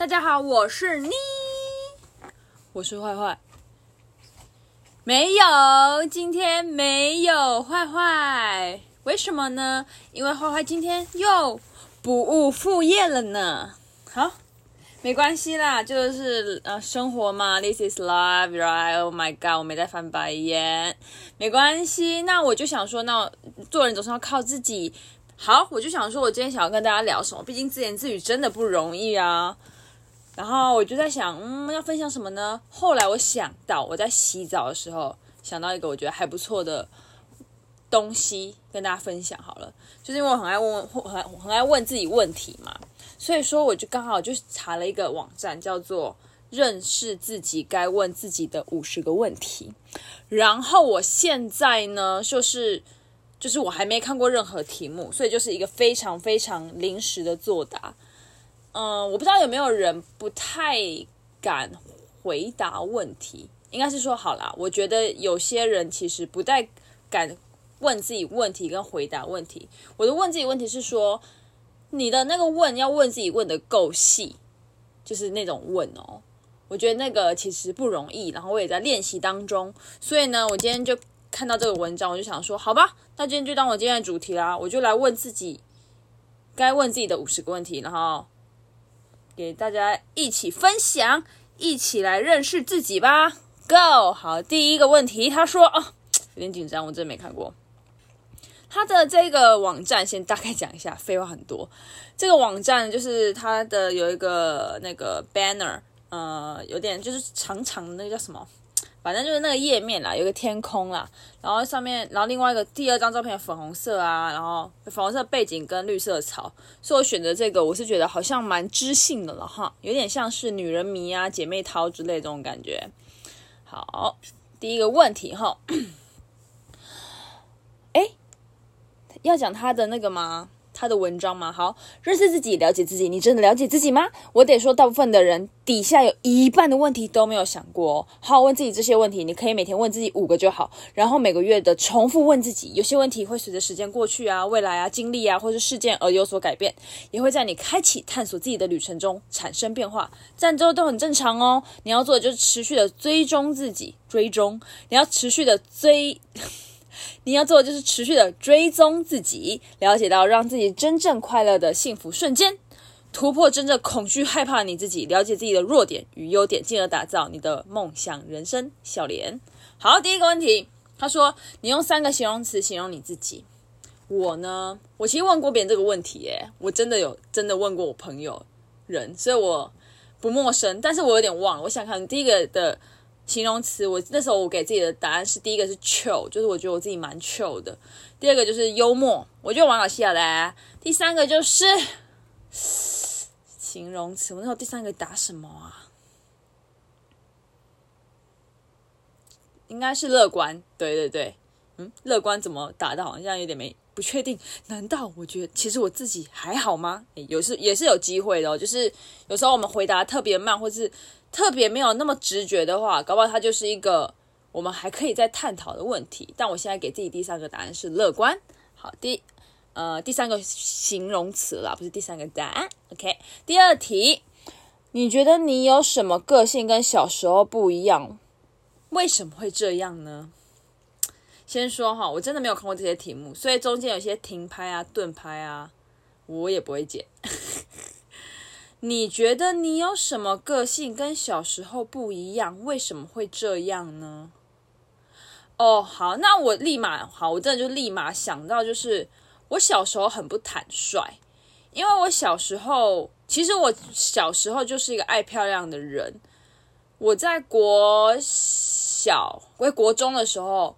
大家好，我是妮，我是坏坏。没有，今天没有坏坏，为什么呢？因为坏坏今天又不务副业了呢。好，没关系啦，就是呃，生活嘛，This is life, right? Oh my god，我没在翻白眼，没关系。那我就想说，那做人总是要靠自己。好，我就想说，我今天想要跟大家聊什么？毕竟自言自语真的不容易啊。然后我就在想，嗯，要分享什么呢？后来我想到，我在洗澡的时候想到一个我觉得还不错的东西，跟大家分享好了。就是因为我很爱问问，很很爱问自己问题嘛，所以说我就刚好就查了一个网站，叫做“认识自己该问自己的五十个问题”。然后我现在呢，就是就是我还没看过任何题目，所以就是一个非常非常临时的作答。嗯，我不知道有没有人不太敢回答问题，应该是说好啦，我觉得有些人其实不太敢问自己问题跟回答问题。我的问自己问题是说，你的那个问要问自己问得够细，就是那种问哦。我觉得那个其实不容易，然后我也在练习当中。所以呢，我今天就看到这个文章，我就想说，好吧，那今天就当我今天的主题啦，我就来问自己该问自己的五十个问题，然后。给大家一起分享，一起来认识自己吧。Go，好，第一个问题，他说哦，有点紧张，我真没看过他的这个网站，先大概讲一下，废话很多。这个网站就是他的有一个那个 banner，呃，有点就是长长的那个叫什么？反正就是那个页面啦，有个天空啦，然后上面，然后另外一个第二张照片粉红色啊，然后粉红色背景跟绿色草，所以我选择这个，我是觉得好像蛮知性的了哈，有点像是女人迷啊、姐妹淘之类这种感觉。好，第一个问题哈，哎，要讲他的那个吗？他的文章吗？好，认识自己，了解自己。你真的了解自己吗？我得说，大部分的人底下有一半的问题都没有想过哦。好好问自己这些问题，你可以每天问自己五个就好，然后每个月的重复问自己。有些问题会随着时间过去啊、未来啊、经历啊，或是事件而有所改变，也会在你开启探索自己的旅程中产生变化。这样都很正常哦。你要做的就是持续的追踪自己，追踪。你要持续的追。你要做的就是持续的追踪自己，了解到让自己真正快乐的幸福瞬间，突破真正恐惧害怕的你自己，了解自己的弱点与优点，进而打造你的梦想人生。笑脸。好，第一个问题，他说你用三个形容词形容你自己。我呢，我其实问过别人这个问题，耶，我真的有真的问过我朋友人，所以我不陌生，但是我有点忘了。我想看第一个的。形容词，我那时候我给自己的答案是第一个是 chill，就是我觉得我自己蛮 chill 的。第二个就是幽默，我觉得玩游戏的。第三个就是形容词，我那时候第三个打什么啊？应该是乐观。对对对，嗯，乐观怎么打的？好像有点没不确定。难道我觉得其实我自己还好吗？有时也是有机会的哦，就是有时候我们回答特别慢，或是。特别没有那么直觉的话，搞不好它就是一个我们还可以再探讨的问题。但我现在给自己第三个答案是乐观。好，第呃第三个形容词啦，不是第三个答案。OK，第二题，你觉得你有什么个性跟小时候不一样？为什么会这样呢？先说哈，我真的没有看过这些题目，所以中间有些停拍啊、顿拍啊，我也不会剪。你觉得你有什么个性跟小时候不一样？为什么会这样呢？哦，好，那我立马好，我真的就立马想到，就是我小时候很不坦率，因为我小时候其实我小时候就是一个爱漂亮的人。我在国小，我在国中的时候，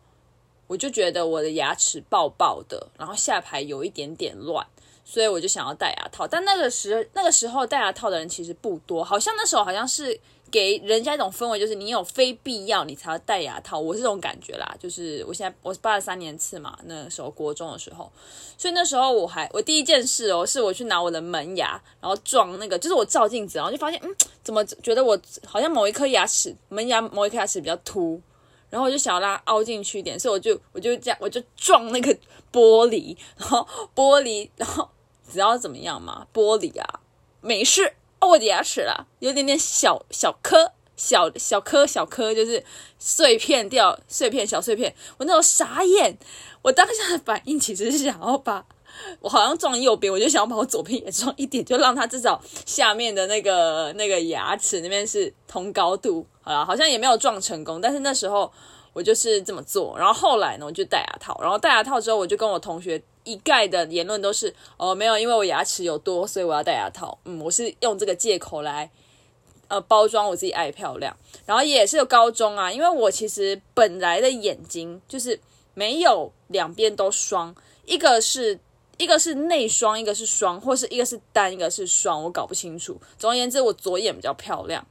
我就觉得我的牙齿爆爆的，然后下排有一点点乱。所以我就想要戴牙套，但那个时那个时候戴牙套的人其实不多，好像那时候好像是给人家一种氛围，就是你有非必要你才要戴牙套，我是这种感觉啦。就是我现在我是八十三年次嘛，那时候国中的时候，所以那时候我还我第一件事哦，是我去拿我的门牙，然后撞那个，就是我照镜子，然后就发现嗯，怎么觉得我好像某一颗牙齿门牙某一颗牙齿比较凸，然后我就想要让它凹进去一点，所以我就我就这样我就撞那个玻璃，然后玻璃然后。只要怎么样嘛，玻璃啊，没事哦，我的牙齿啦，有点点小小颗，小小颗小颗，就是碎片掉碎片小碎片。我那时候傻眼，我当下的反应其实是想要把。我好像撞右边，我就想要把我左边也撞一点，就让它至少下面的那个那个牙齿那边是同高度。好了，好像也没有撞成功，但是那时候我就是这么做。然后后来呢，我就戴牙套。然后戴牙套之后，我就跟我同学一概的言论都是：哦，没有，因为我牙齿有多，所以我要戴牙套。嗯，我是用这个借口来呃包装我自己爱漂亮。然后也是有高中啊，因为我其实本来的眼睛就是没有两边都双，一个是。一个是内双，一个是双，或是一个是单，一个是双，我搞不清楚。总而言之，我左眼比较漂亮。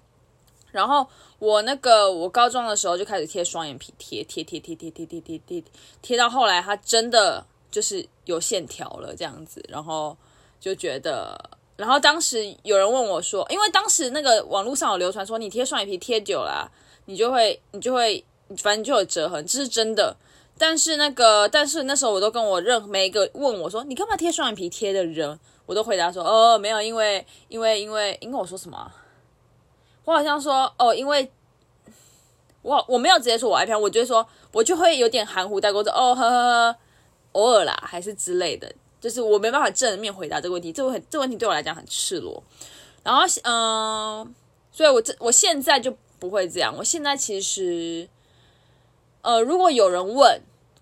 然后我那个我高中的时候就开始贴双眼皮，贴贴贴贴贴贴贴贴贴贴到后来，它真的就是有线条了这样子。然后就觉得，然后当时有人问我说，因为当时那个网络上有流传说，你贴双眼皮贴久了，你就会你就会反正就有折痕，这是真的。但是那个，但是那时候我都跟我任每一个问我说，你干嘛贴双眼皮贴的人，我都回答说，哦，没有，因为因为因为因为我说什么？我好像说哦，因为我我没有直接说我爱漂亮，我就说我就会有点含糊带过说哦呵呵呵，偶尔啦，还是之类的，就是我没办法正面回答这个问题，这个很这个问题对我来讲很赤裸。然后嗯、所以我这我现在就不会这样，我现在其实呃，如果有人问。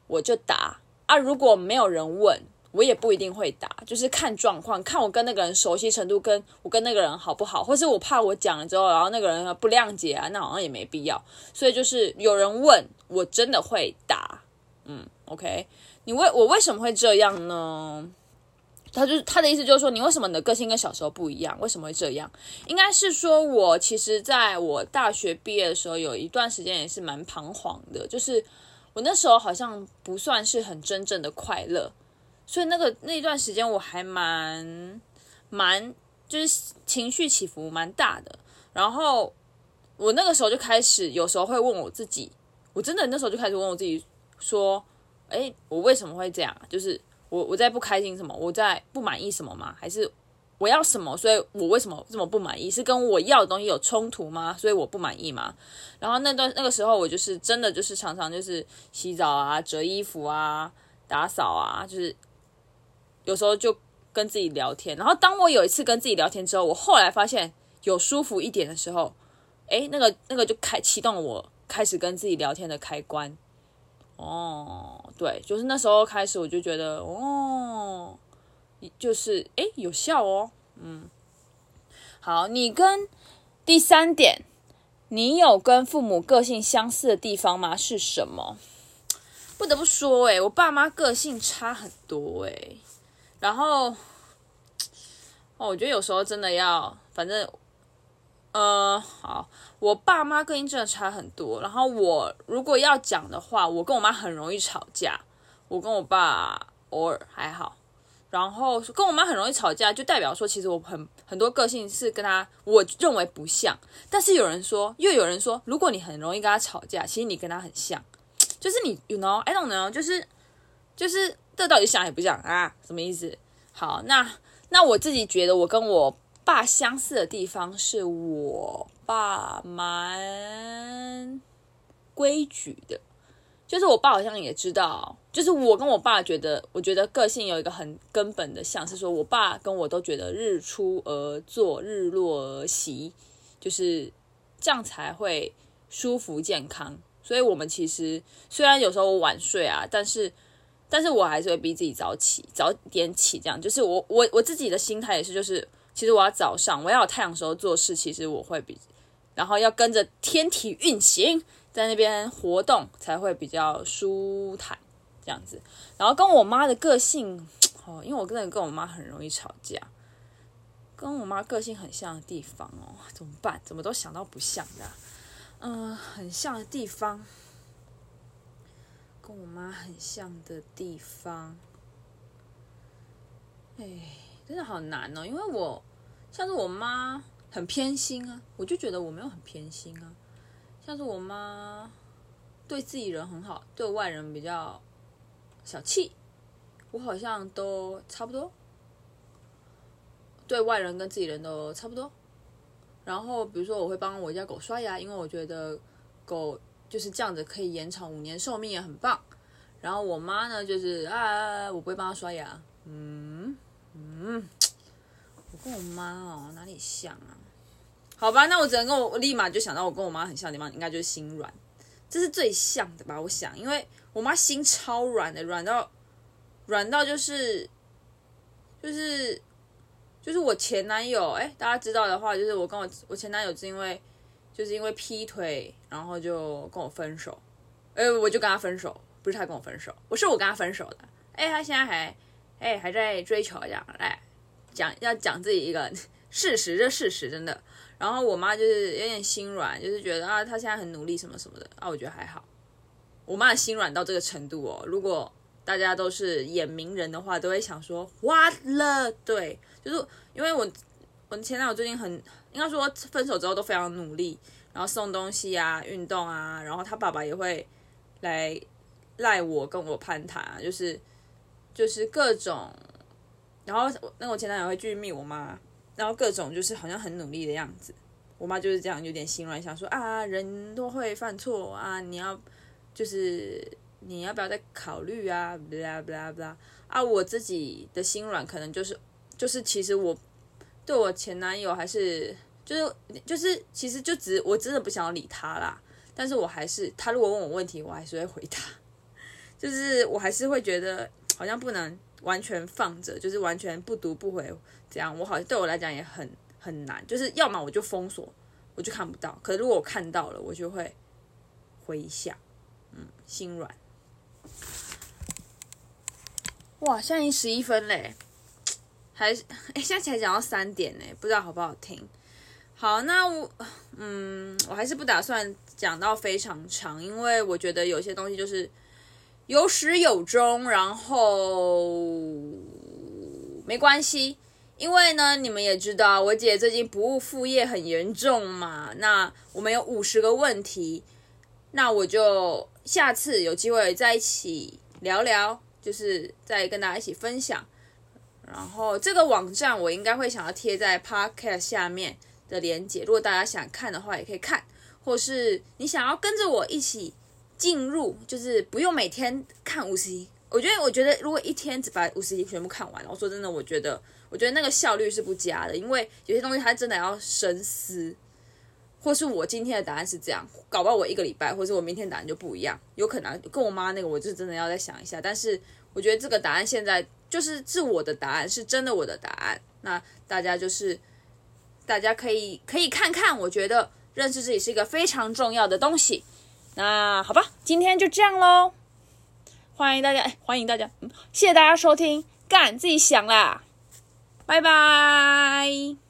我就答啊，如果没有人问，我也不一定会答，就是看状况，看我跟那个人熟悉程度，跟我跟那个人好不好，或是我怕我讲了之后，然后那个人不谅解啊，那好像也没必要。所以就是有人问，我真的会答。嗯，OK，你为我为什么会这样呢？他就他的意思就是说，你为什么你的个性跟小时候不一样？为什么会这样？应该是说我其实在我大学毕业的时候，有一段时间也是蛮彷徨的，就是。我那时候好像不算是很真正的快乐，所以那个那一段时间我还蛮蛮就是情绪起伏蛮大的。然后我那个时候就开始有时候会问我自己，我真的那时候就开始问我自己说：“诶，我为什么会这样？就是我我在不开心什么？我在不满意什么吗？还是？”我要什么？所以我为什么这么不满意？是跟我要的东西有冲突吗？所以我不满意吗？然后那段那个时候，我就是真的就是常常就是洗澡啊、折衣服啊、打扫啊，就是有时候就跟自己聊天。然后当我有一次跟自己聊天之后，我后来发现有舒服一点的时候，诶，那个那个就开启动了我开始跟自己聊天的开关。哦，对，就是那时候开始，我就觉得哦。就是诶，有效哦，嗯，好，你跟第三点，你有跟父母个性相似的地方吗？是什么？不得不说，诶，我爸妈个性差很多，诶，然后，哦，我觉得有时候真的要，反正，呃，好，我爸妈个性真的差很多。然后我如果要讲的话，我跟我妈很容易吵架，我跟我爸偶尔还好。然后跟我妈很容易吵架，就代表说其实我很很多个性是跟她我认为不像。但是有人说，又有人说，如果你很容易跟她吵架，其实你跟她很像，就是你，you know，I don't know，就是就是这到底像也不像啊？什么意思？好，那那我自己觉得我跟我爸相似的地方是我爸蛮规矩的。就是我爸好像也知道，就是我跟我爸觉得，我觉得个性有一个很根本的像是说，我爸跟我都觉得日出而作，日落而息，就是这样才会舒服健康。所以，我们其实虽然有时候晚睡啊，但是，但是我还是会逼自己早起，早点起。这样就是我我我自己的心态也是，就是其实我要早上，我要有太阳时候做事，其实我会比，然后要跟着天体运行。在那边活动才会比较舒坦，这样子。然后跟我妈的个性 哦，因为我真的跟我妈很容易吵架，跟我妈个性很像的地方哦，怎么办？怎么都想到不像的？嗯，很像的地方，跟我妈很像的地方，哎，真的好难哦，因为我像是我妈很偏心啊，我就觉得我没有很偏心啊。像是我妈对自己人很好，对外人比较小气，我好像都差不多，对外人跟自己人都差不多，然后比如说我会帮我家狗刷牙，因为我觉得狗就是这样子可以延长五年寿命也很棒。然后我妈呢就是啊，我不会帮她刷牙。嗯嗯，跟我妈哦哪里像啊？好吧，那我只能跟我，我立马就想到我跟我妈很像的地方，应该就是心软，这是最像的吧？我想，因为我妈心超软的，软到软到就是就是就是我前男友，哎，大家知道的话，就是我跟我我前男友是因为就是因为劈腿，然后就跟我分手，哎，我就跟他分手，不是他跟我分手，我是我跟他分手的，哎，他现在还哎还在追求这样，哎，讲要讲自己一个 事实，这事实真的。然后我妈就是有点心软，就是觉得啊，她现在很努力什么什么的啊，我觉得还好。我妈心软到这个程度哦，如果大家都是眼明人的话，都会想说花了？对，就是因为我我前男友最近很应该说分手之后都非常努力，然后送东西啊，运动啊，然后他爸爸也会来赖我跟我攀谈，就是就是各种，然后那我前男友会去密我妈。然后各种就是好像很努力的样子，我妈就是这样有点心软，想说啊，人都会犯错啊，你要就是你要不要再考虑啊，blah blah blah 啊，我自己的心软可能就是就是其实我对我前男友还是就是就是其实就只我真的不想理他啦，但是我还是他如果问我问题，我还是会回答，就是我还是会觉得好像不能。完全放着，就是完全不读不回，这样我好像对我来讲也很很难。就是要么我就封锁，我就看不到；可是如果我看到了，我就会回一下，嗯，心软。哇，现在已经十一分嘞，还是哎，现在才讲到三点呢，不知道好不好听。好，那我嗯，我还是不打算讲到非常长，因为我觉得有些东西就是。有始有终，然后没关系，因为呢，你们也知道，我姐最近不务副业很严重嘛。那我们有五十个问题，那我就下次有机会再一起聊聊，就是再跟大家一起分享。然后这个网站我应该会想要贴在 Podcast 下面的链接，如果大家想看的话，也可以看，或是你想要跟着我一起。进入就是不用每天看五十一，我觉得，我觉得如果一天只把五十一全部看完，我说真的，我觉得，我觉得那个效率是不佳的，因为有些东西它真的要深思，或是我今天的答案是这样，搞不好我一个礼拜，或是我明天答案就不一样，有可能跟我妈那个，我就真的要再想一下。但是我觉得这个答案现在就是是我的答案，是真的我的答案。那大家就是大家可以可以看看，我觉得认识自己是一个非常重要的东西。那好吧，今天就这样喽。欢迎大家，欢迎大家，嗯，谢谢大家收听，干，自己想啦，拜拜。